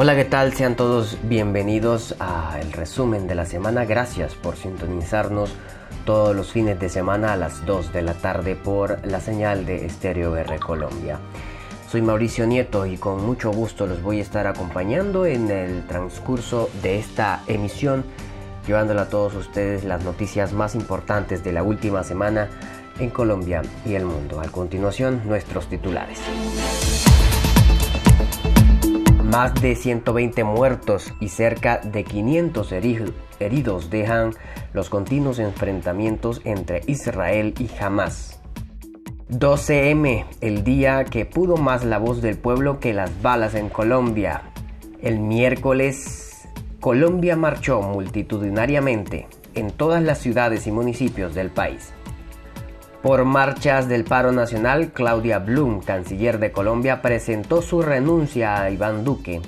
Hola, ¿qué tal? Sean todos bienvenidos a el resumen de la semana. Gracias por sintonizarnos todos los fines de semana a las 2 de la tarde por la señal de Estéreo R Colombia. Soy Mauricio Nieto y con mucho gusto los voy a estar acompañando en el transcurso de esta emisión, llevándole a todos ustedes las noticias más importantes de la última semana en Colombia y el mundo. A continuación, nuestros titulares. Más de 120 muertos y cerca de 500 heridos dejan los continuos enfrentamientos entre Israel y Hamas. 12M, el día que pudo más la voz del pueblo que las balas en Colombia. El miércoles, Colombia marchó multitudinariamente en todas las ciudades y municipios del país. Por marchas del paro nacional, Claudia Blum, canciller de Colombia, presentó su renuncia a Iván Duque.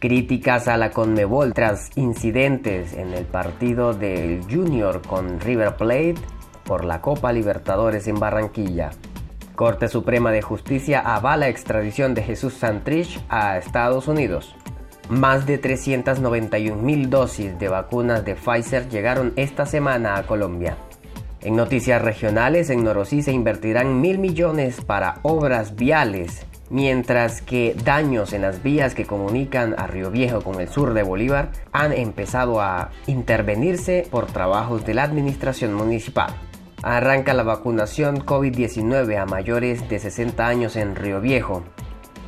Críticas a la Conmebol tras incidentes en el partido del Junior con River Plate por la Copa Libertadores en Barranquilla. Corte Suprema de Justicia avala extradición de Jesús Santrich a Estados Unidos. Más de 391 mil dosis de vacunas de Pfizer llegaron esta semana a Colombia. En noticias regionales, en Norosí se invertirán mil millones para obras viales, mientras que daños en las vías que comunican a Río Viejo con el sur de Bolívar han empezado a intervenirse por trabajos de la administración municipal. Arranca la vacunación COVID-19 a mayores de 60 años en Río Viejo.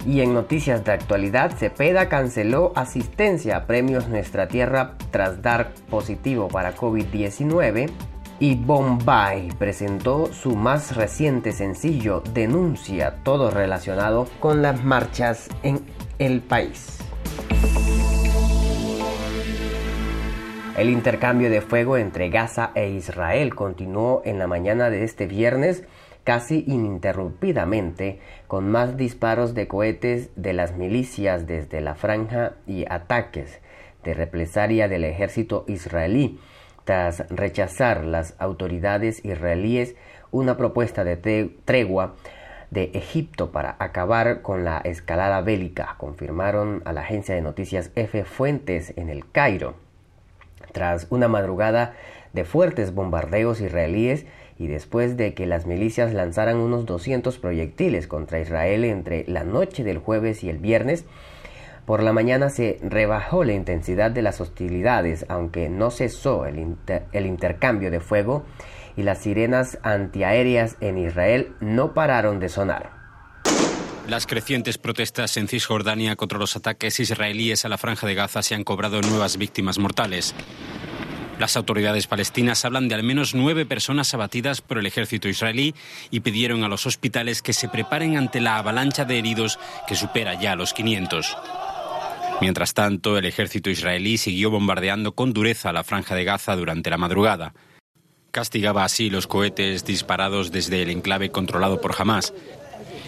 Y en noticias de actualidad, Cepeda canceló asistencia a premios Nuestra Tierra tras dar positivo para COVID-19 y Bombay presentó su más reciente sencillo Denuncia, todo relacionado con las marchas en el país. El intercambio de fuego entre Gaza e Israel continuó en la mañana de este viernes casi ininterrumpidamente, con más disparos de cohetes de las milicias desde la franja y ataques de represalia del ejército israelí tras rechazar las autoridades israelíes una propuesta de tregua de Egipto para acabar con la escalada bélica, confirmaron a la agencia de noticias F Fuentes en el Cairo. Tras una madrugada de fuertes bombardeos israelíes y después de que las milicias lanzaran unos 200 proyectiles contra Israel entre la noche del jueves y el viernes, por la mañana se rebajó la intensidad de las hostilidades, aunque no cesó el, intercambio de fuego y las sirenas antiaéreas en Israel no pararon de sonar. Las crecientes protestas en Cisjordania contra los ataques israelíes a la franja de Gaza se han cobrado nuevas víctimas mortales. Las autoridades palestinas hablan de al menos nueve personas abatidas por el ejército israelí y pidieron a los hospitales que se preparen ante la avalancha de heridos que supera ya los 500. Mientras tanto, el ejército israelí siguió bombardeando con dureza la franja de Gaza durante la madrugada. Castigaba así los cohetes disparados desde el enclave controlado por Hamas.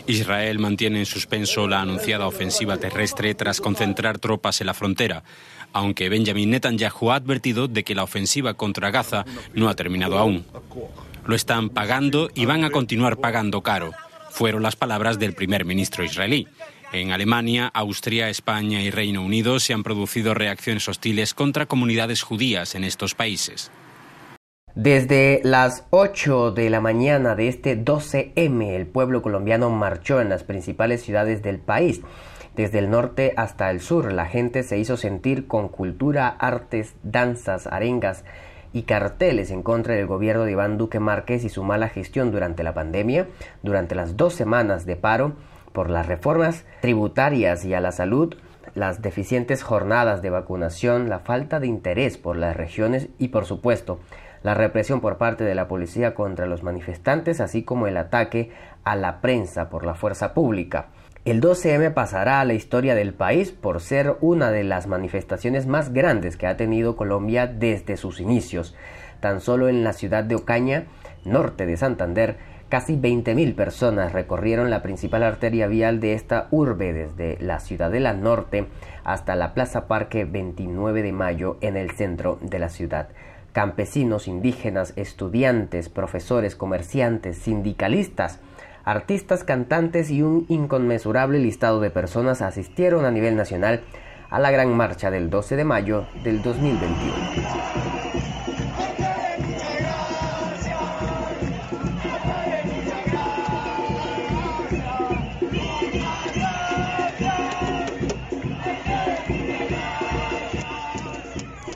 Israel mantiene en suspenso la anunciada ofensiva terrestre tras concentrar tropas en la frontera, aunque Benjamin Netanyahu ha advertido de que la ofensiva contra Gaza no ha terminado aún. Lo están pagando y van a continuar pagando caro, fueron las palabras del primer ministro israelí. En Alemania, Austria, España y Reino Unido se han producido reacciones hostiles contra comunidades judías en estos países. Desde las 8 de la mañana de este 12M, el pueblo colombiano marchó en las principales ciudades del país. Desde el norte hasta el sur, la gente se hizo sentir con cultura, artes, danzas, arengas y carteles en contra del gobierno de Iván Duque Márquez y su mala gestión durante la pandemia, durante las dos semanas de paro por las reformas tributarias y a la salud, las deficientes jornadas de vacunación, la falta de interés por las regiones y, por supuesto, la represión por parte de la policía contra los manifestantes, así como el ataque a la prensa por la fuerza pública. El 12M pasará a la historia del país por ser una de las manifestaciones más grandes que ha tenido Colombia desde sus inicios. Tan solo en la ciudad de Ocaña, norte de Santander, Casi 20.000 personas recorrieron la principal arteria vial de esta urbe desde la Ciudadela Norte hasta la Plaza Parque 29 de Mayo en el centro de la ciudad. Campesinos, indígenas, estudiantes, profesores, comerciantes, sindicalistas, artistas, cantantes y un inconmensurable listado de personas asistieron a nivel nacional a la Gran Marcha del 12 de mayo del 2021.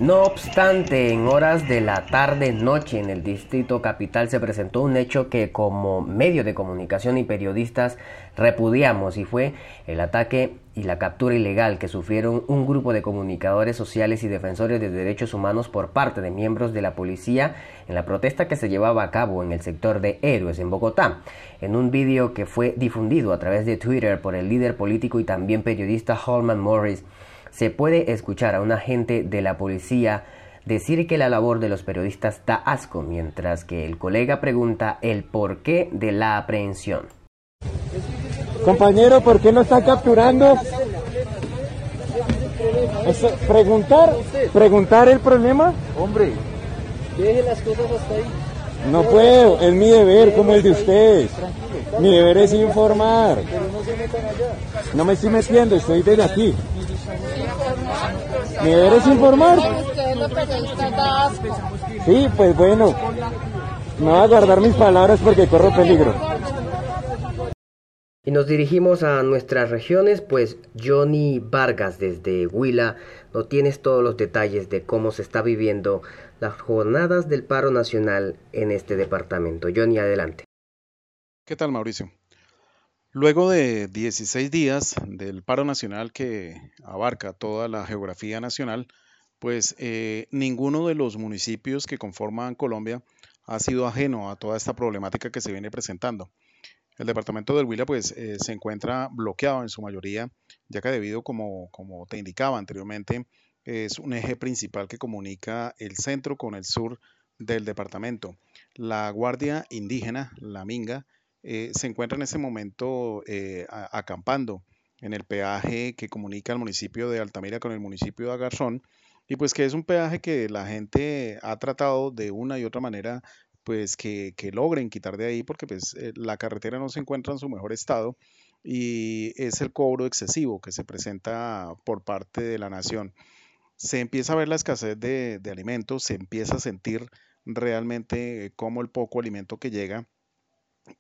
No obstante, en horas de la tarde-noche en el distrito capital se presentó un hecho que como medio de comunicación y periodistas repudiamos y fue el ataque y la captura ilegal que sufrieron un grupo de comunicadores sociales y defensores de derechos humanos por parte de miembros de la policía en la protesta que se llevaba a cabo en el sector de Héroes en Bogotá. En un vídeo que fue difundido a través de Twitter por el líder político y también periodista Holman Morris, se puede escuchar a un agente de la policía decir que la labor de los periodistas da asco, mientras que el colega pregunta el porqué de la aprehensión. Compañero, ¿por qué no está capturando? preguntar, preguntar el problema. Hombre, deje las cosas hasta ahí. No puedo, es mi deber como el de ustedes. Mi deber es informar. No me estoy metiendo, estoy desde aquí. ¿Me deberes informar? Sí, pues bueno. No voy a guardar mis palabras porque corro peligro. Y nos dirigimos a nuestras regiones, pues Johnny Vargas desde Huila no tienes todos los detalles de cómo se está viviendo las jornadas del paro nacional en este departamento. Johnny, adelante. ¿Qué tal, Mauricio? Luego de 16 días del paro nacional que abarca toda la geografía nacional, pues eh, ninguno de los municipios que conforman Colombia ha sido ajeno a toda esta problemática que se viene presentando. El departamento del Huila pues eh, se encuentra bloqueado en su mayoría, ya que debido, como, como te indicaba anteriormente, es un eje principal que comunica el centro con el sur del departamento. La Guardia Indígena, la Minga, eh, se encuentra en este momento eh, acampando en el peaje que comunica el municipio de Altamira con el municipio de Agarzón y pues que es un peaje que la gente ha tratado de una y otra manera pues que, logren quitar de ahí porque pues eh, la carretera no se encuentra en su mejor estado y es el cobro excesivo que se presenta por parte de la nación. Se empieza a ver la escasez de, de alimentos, se empieza a sentir realmente como el poco alimento que llega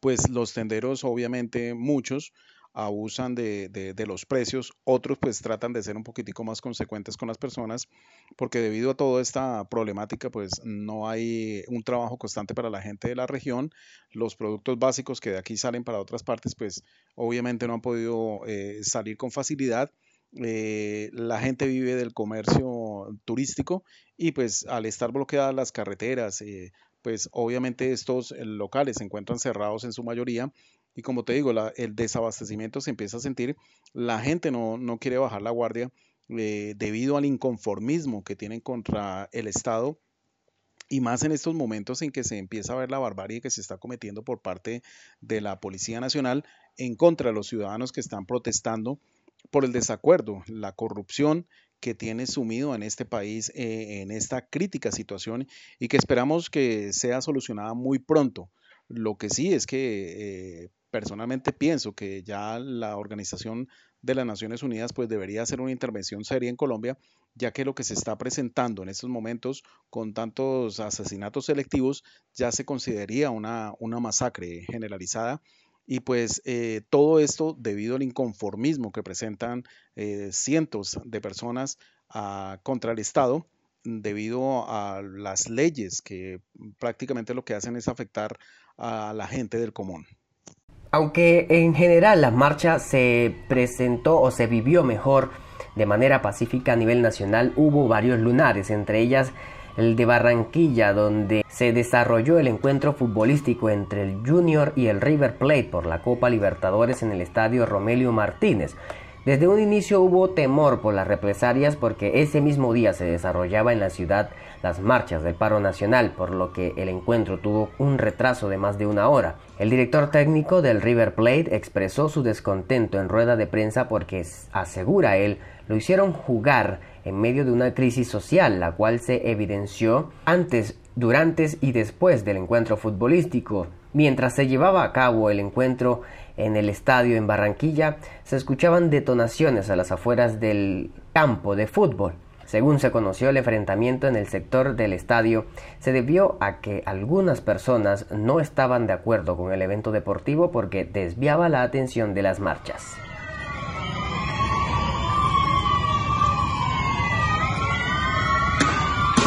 pues los tenderos, obviamente muchos, abusan de, de, los precios, otros pues tratan de ser un poquitico más consecuentes con las personas, porque debido a toda esta problemática pues no hay un trabajo constante para la gente de la región, los productos básicos que de aquí salen para otras partes pues obviamente no han podido eh, salir con facilidad. Eh, la gente vive del comercio turístico y pues al estar bloqueadas las carreteras, eh, pues obviamente estos eh, locales se encuentran cerrados en su mayoría y como te digo, el desabastecimiento se empieza a sentir, la gente no, quiere bajar la guardia eh, debido al inconformismo que tienen contra el Estado y más en estos momentos en que se empieza a ver la barbarie que se está cometiendo por parte de la Policía Nacional en contra de los ciudadanos que están protestando por el desacuerdo, la corrupción que tiene sumido en este país eh, en esta crítica situación y que esperamos que sea solucionada muy pronto. Lo que sí es que eh, personalmente pienso que ya la Organización de las Naciones Unidas pues debería hacer una intervención seria en Colombia, ya que lo que se está presentando en estos momentos con tantos asesinatos selectivos ya se consideraría una, una masacre generalizada y pues eh, todo esto debido al inconformismo que presentan eh, cientos de personas ah, contra el Estado, debido a las leyes que prácticamente lo que hacen es afectar a la gente del común. Aunque en general la marcha se presentó o se vivió mejor de manera pacífica a nivel nacional, hubo varios lunares, entre ellas el de Barranquilla, donde se desarrolló el encuentro futbolístico entre el Junior y el River Plate por la Copa Libertadores en el estadio Romelio Martínez. Desde un inicio hubo temor por las represalias porque ese mismo día se desarrollaba en la ciudad las marchas del paro nacional, por lo que el encuentro tuvo un retraso de más de una hora. El director técnico del River Plate expresó su descontento en rueda de prensa porque, asegura él, lo hicieron jugar en medio de una crisis social, la cual se evidenció antes, durante y después del encuentro futbolístico. Mientras se llevaba a cabo el encuentro en el estadio en Barranquilla se escuchaban detonaciones a las afueras del campo de fútbol. Según se conoció, el enfrentamiento en el sector del estadio se debió a que algunas personas no estaban de acuerdo con el evento deportivo porque desviaba la atención de las marchas.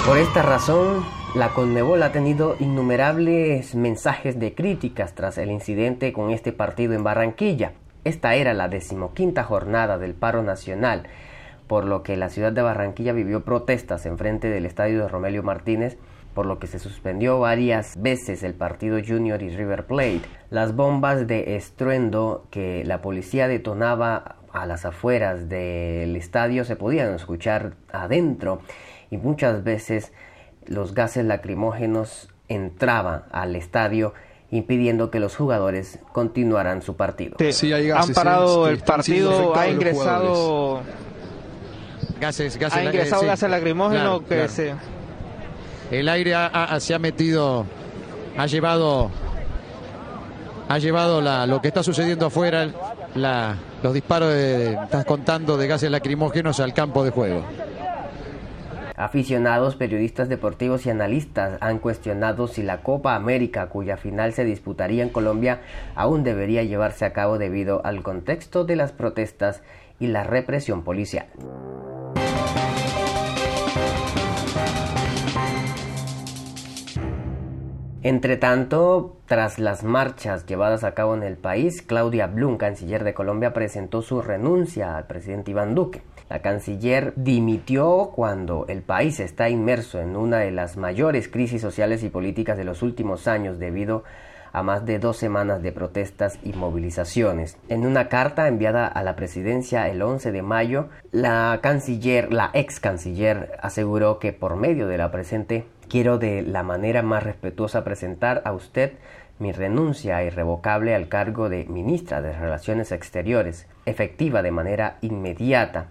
Por esta razón, la Conmebol ha tenido innumerables mensajes de críticas tras el incidente con este partido en Barranquilla. Esta era la decimoquinta jornada del paro nacional, por lo que la ciudad de Barranquilla vivió protestas en frente del estadio de Romelio Martínez, por lo que se suspendió varias veces el partido Junior y River Plate. Las bombas de estruendo que la policía detonaba a las afueras del estadio se podían escuchar adentro y muchas veces los gases lacrimógenos entraban al estadio impidiendo que los jugadores continuaran su partido. Sí, han parado el partido, ha ingresado gases, gases, ha ingresado gases lacrimógenos que se el aire se ha metido, ha llevado, ha llevado la, lo que está sucediendo afuera, la, los disparos, de, estás contando, de gases lacrimógenos al campo de juego. Aficionados, periodistas deportivos y analistas han cuestionado si la Copa América, cuya final se disputaría en Colombia, aún debería llevarse a cabo debido al contexto de las protestas y la represión policial. Entre tanto, tras las marchas llevadas a cabo en el país, Claudia Blum, canciller de Colombia, presentó su renuncia al presidente Iván Duque. La canciller dimitió cuando el país está inmerso en una de las mayores crisis sociales y políticas de los últimos años debido a más de dos semanas de protestas y movilizaciones. En una carta enviada a la presidencia el 11 de mayo, la canciller, la ex canciller, aseguró que por medio de la presente quiero de la manera más respetuosa presentar a usted mi renuncia irrevocable al cargo de ministra de Relaciones Exteriores, efectiva de manera inmediata.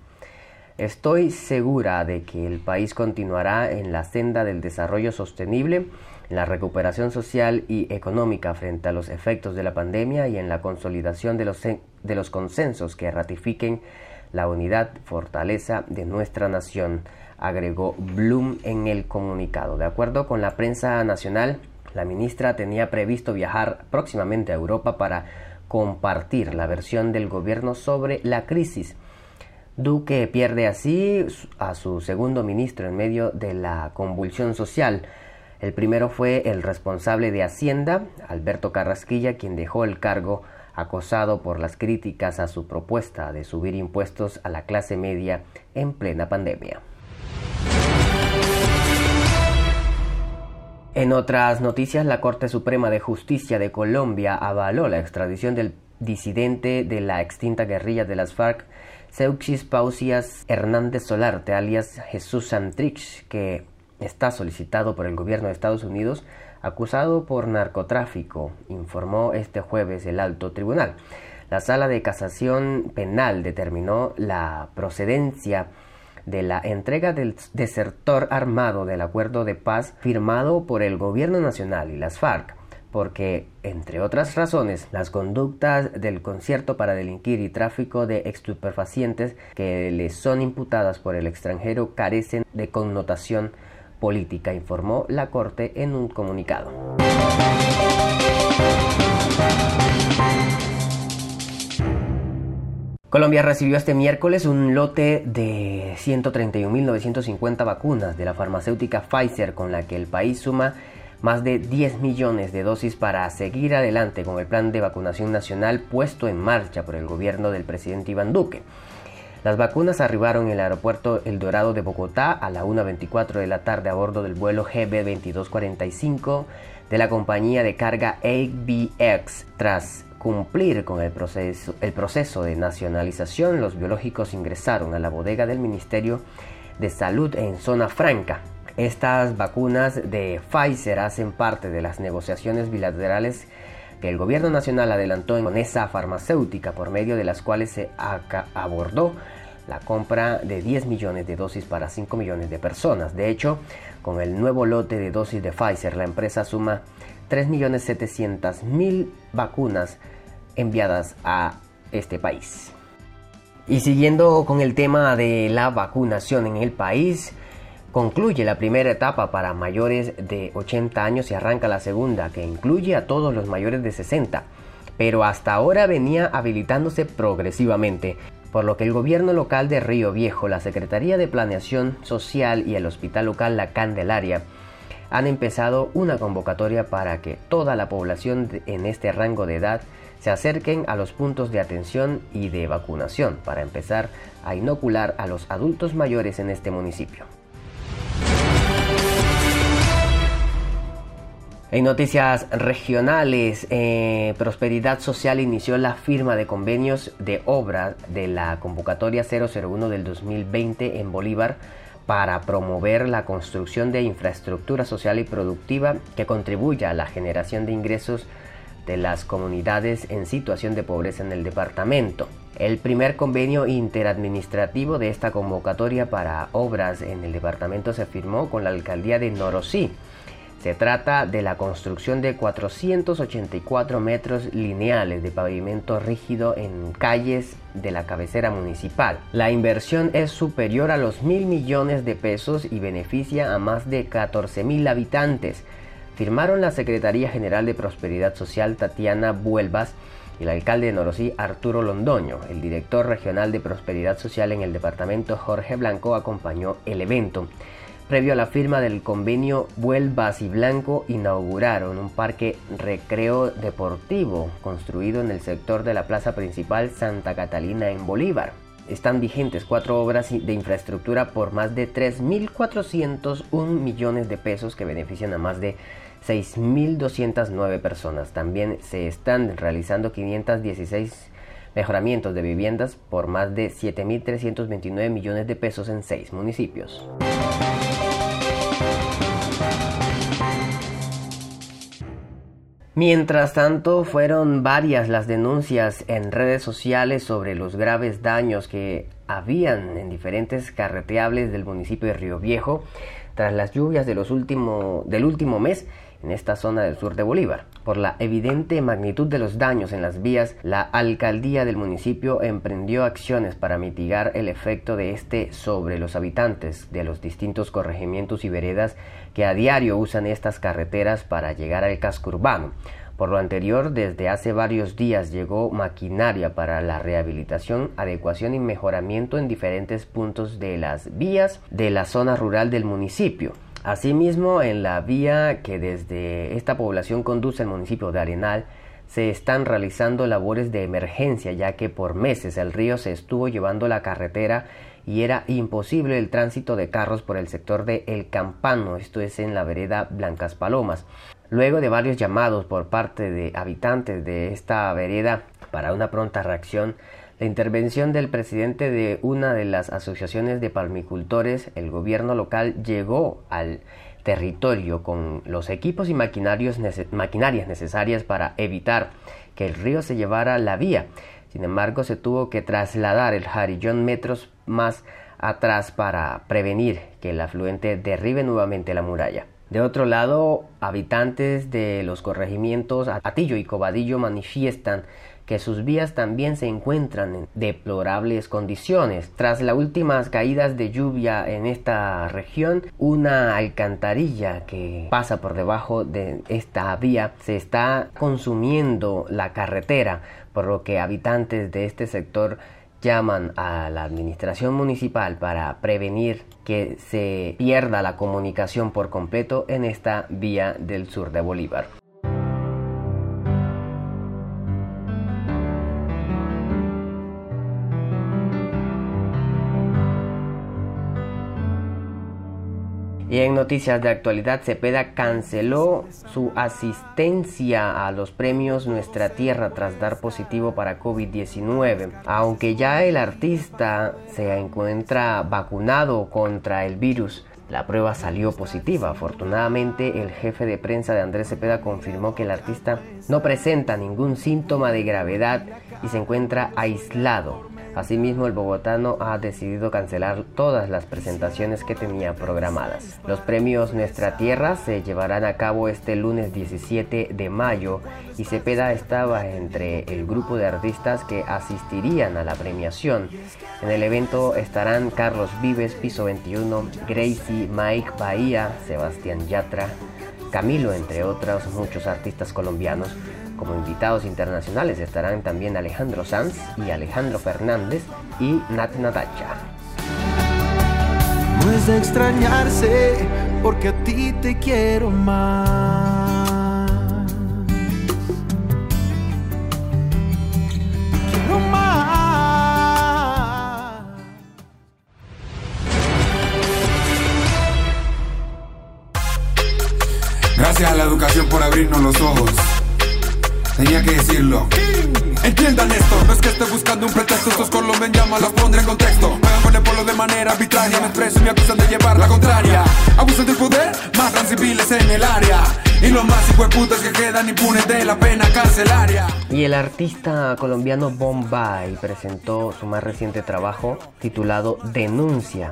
Estoy segura de que el país continuará en la senda del desarrollo sostenible, en la recuperación social y económica frente a los efectos de la pandemia y en la consolidación de los, de los consensos que ratifiquen la unidad, fortaleza de nuestra nación, agregó Bloom en el comunicado. De acuerdo con la prensa nacional, la ministra tenía previsto viajar próximamente a Europa para compartir la versión del gobierno sobre la crisis Duque pierde así a su segundo ministro en medio de la convulsión social. El primero fue el responsable de Hacienda, Alberto Carrasquilla, quien dejó el cargo acosado por las críticas a su propuesta de subir impuestos a la clase media en plena pandemia. En otras noticias, la Corte Suprema de Justicia de Colombia avaló la extradición del disidente de la extinta guerrilla de las FARC, Seuxis Pausias Hernández Solarte, alias Jesús Santrich, que está solicitado por el gobierno de Estados Unidos, acusado por narcotráfico, informó este jueves el alto tribunal. La sala de casación penal determinó la procedencia de la entrega del desertor armado del acuerdo de paz firmado por el gobierno nacional y las FARC porque, entre otras razones, las conductas del concierto para delinquir y tráfico de estupefacientes que le son imputadas por el extranjero carecen de connotación política, informó la Corte en un comunicado. Colombia recibió este miércoles un lote de 131.950 vacunas de la farmacéutica Pfizer con la que el país suma más de 10 millones de dosis para seguir adelante con el plan de vacunación nacional puesto en marcha por el gobierno del presidente Iván Duque. Las vacunas arribaron en el aeropuerto El Dorado de Bogotá a la 1.24 de la tarde a bordo del vuelo GB2245 de la compañía de carga ABX. Tras cumplir con el proceso, el proceso de nacionalización, los biológicos ingresaron a la bodega del Ministerio de Salud en Zona Franca, estas vacunas de Pfizer hacen parte de las negociaciones bilaterales que el gobierno nacional adelantó con esa farmacéutica por medio de las cuales se abordó la compra de 10 millones de dosis para 5 millones de personas. De hecho, con el nuevo lote de dosis de Pfizer, la empresa suma 3.700.000 vacunas enviadas a este país. Y siguiendo con el tema de la vacunación en el país, concluye la primera etapa para mayores de 80 años y arranca la segunda, que incluye a todos los mayores de 60, pero hasta ahora venía habilitándose progresivamente, por lo que el gobierno local de Río Viejo, la Secretaría de Planeación Social y el Hospital Local La Candelaria han empezado una convocatoria para que toda la población en este rango de edad se acerquen a los puntos de atención y de vacunación para empezar a inocular a los adultos mayores en este municipio. En noticias regionales, eh, Prosperidad Social inició la firma de convenios de obra de la convocatoria 001 del 2020 en Bolívar para promover la construcción de infraestructura social y productiva que contribuya a la generación de ingresos de las comunidades en situación de pobreza en el departamento. El primer convenio interadministrativo de esta convocatoria para obras en el departamento se firmó con la alcaldía de Norosí. Se trata de la construcción de 484 metros lineales de pavimento rígido en calles de la cabecera municipal. La inversión es superior a los mil millones de pesos y beneficia a más de 14 mil habitantes firmaron la Secretaría General de Prosperidad Social Tatiana Vuelvas y el alcalde de Norosí Arturo Londoño. El director regional de Prosperidad Social en el departamento Jorge Blanco acompañó el evento. Previo a la firma del convenio, Vuelvas y Blanco inauguraron un parque recreo deportivo construido en el sector de la plaza principal Santa Catalina en Bolívar. Están vigentes cuatro obras de infraestructura por más de 3.401 millones de pesos que benefician a más de 6.209 personas. También se están realizando 516 mejoramientos de viviendas por más de 7.329 millones de pesos en seis municipios. Mientras tanto, fueron varias las denuncias en redes sociales sobre los graves daños que habían en diferentes carreteables del municipio de Río Viejo tras las lluvias de los del último mes en esta zona del sur de Bolívar. Por la evidente magnitud de los daños en las vías, la alcaldía del municipio emprendió acciones para mitigar el efecto de este sobre los habitantes de los distintos corregimientos y veredas que a diario usan estas carreteras para llegar al casco urbano. Por lo anterior, desde hace varios días llegó maquinaria para la rehabilitación, adecuación y mejoramiento en diferentes puntos de las vías de la zona rural del municipio. Asimismo, en la vía que desde esta población conduce al municipio de Arenal, se están realizando labores de emergencia ya que por meses el río se estuvo llevando la carretera y era imposible el tránsito de carros por el sector de El Campano, esto es en la vereda Blancas Palomas. Luego de varios llamados por parte de habitantes de esta vereda para una pronta reacción, la intervención del presidente de una de las asociaciones de palmicultores, el gobierno local llegó al territorio con los equipos y maquinarias necesarias para evitar que el río se llevara la vía. Sin embargo, se tuvo que trasladar el jarillón metros más atrás para prevenir que el afluente derribe nuevamente la muralla. De otro lado, habitantes de los corregimientos Atillo y Cobadillo manifiestan que sus vías también se encuentran en deplorables condiciones. Tras las últimas caídas de lluvia en esta región, una alcantarilla que pasa por debajo de esta vía se está consumiendo la carretera, por lo que habitantes de este sector llaman a la administración municipal para prevenir que se pierda la comunicación por completo en esta vía del sur de Bolívar. Y en noticias de actualidad, Cepeda canceló su asistencia a los premios Nuestra Tierra tras dar positivo para COVID-19. Aunque ya el artista se encuentra vacunado contra el virus, la prueba salió positiva. Afortunadamente, el jefe de prensa de Andrés Cepeda confirmó que el artista no presenta ningún síntoma de gravedad y se encuentra aislado. Asimismo, el bogotano ha decidido cancelar todas las presentaciones que tenía programadas. Los premios Nuestra Tierra se llevarán a cabo este lunes 17 de mayo y Cepeda estaba entre el grupo de artistas que asistirían a la premiación. En el evento estarán Carlos Vives, Piso 21, Gracie, Mike Bahía, Sebastián Yatra, Camilo, entre otros muchos artistas colombianos. Como invitados internacionales estarán también Alejandro Sanz y Alejandro Fernández y Nat Natacha. No es de extrañarse porque a ti te quiero más. Quiero más. Gracias a la educación por abrirnos los ojos. Decirlo. Entiendan esto, no es que esté buscando un pretexto. Estos colombianos me los pondré en contexto. Me con el pueblo de manera arbitraria. Me expreso y me acusan de llevar la contraria. Abusan del poder, matan civiles en el área. Y los más hijueputas que quedan impunes de la pena carcelaria. Y el artista colombiano Bombay presentó su más reciente trabajo titulado Denuncia.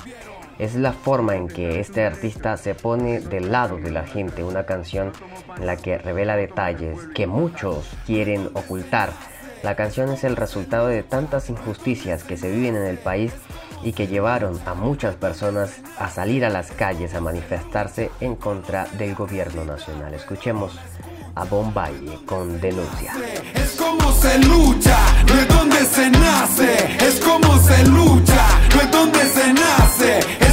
Es la forma en que este artista se pone del lado de la gente, una canción en la que revela detalles que muchos quieren ocultar. La canción es el resultado de tantas injusticias que se viven en el país y que llevaron a muchas personas a salir a las calles a manifestarse en contra del gobierno nacional. Escuchemos a Bombay con denuncia. Es como se lucha, no donde se nace. Es como se lucha, no donde se nace.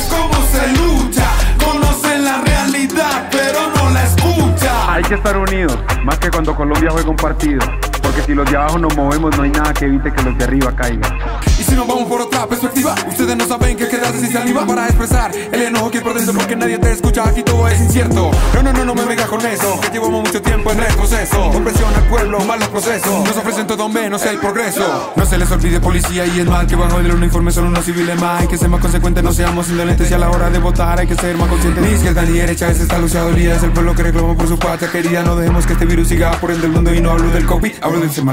Hay que estar unidos, más que cuando Colombia juega un partido. Porque si los de abajo nos movemos, no hay nada que evite que los de arriba caigan. Y si nos vamos por otra perspectiva, ustedes no saben que quedarse sin saliva para expresar el enojo que por dentro porque nadie te escucha. Aquí todo es incierto. No, no, no, no me vengas con eso. Que llevamos mucho tiempo en retroceso. Opresión al pueblo, malos procesos. Nos ofrecen todo menos el progreso. No se les olvide policía y es mal que bajo del uniforme son unos civiles más. Hay que ser más consecuentes, no seamos indolentes. Y a la hora de votar hay que ser más conscientes. Ni izquierda ni derecha, ese está luchado día. Es el pueblo que reclama por su patria querida. No dejemos que este virus siga por el mundo y no hablo del COVID,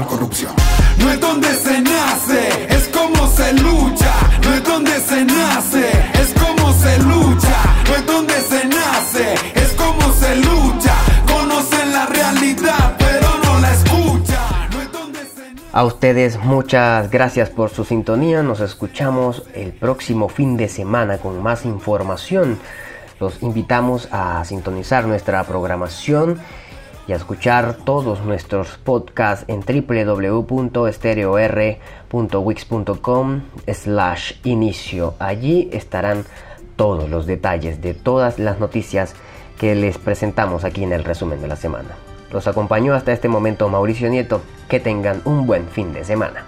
corrupción. No es donde se nace, es como se lucha. No es donde se nace, es como se lucha. No es donde se nace, es como se lucha. Conocen la realidad, pero no la escucha. No es donde se A ustedes muchas gracias por su sintonía. Nos escuchamos el próximo fin de semana con más información. Los invitamos a sintonizar nuestra programación y a escuchar todos nuestros podcasts en www.estereor.wix.com slash inicio. Allí estarán todos los detalles de todas las noticias que les presentamos aquí en el resumen de la semana. Los acompañó hasta este momento Mauricio Nieto. Que tengan un buen fin de semana.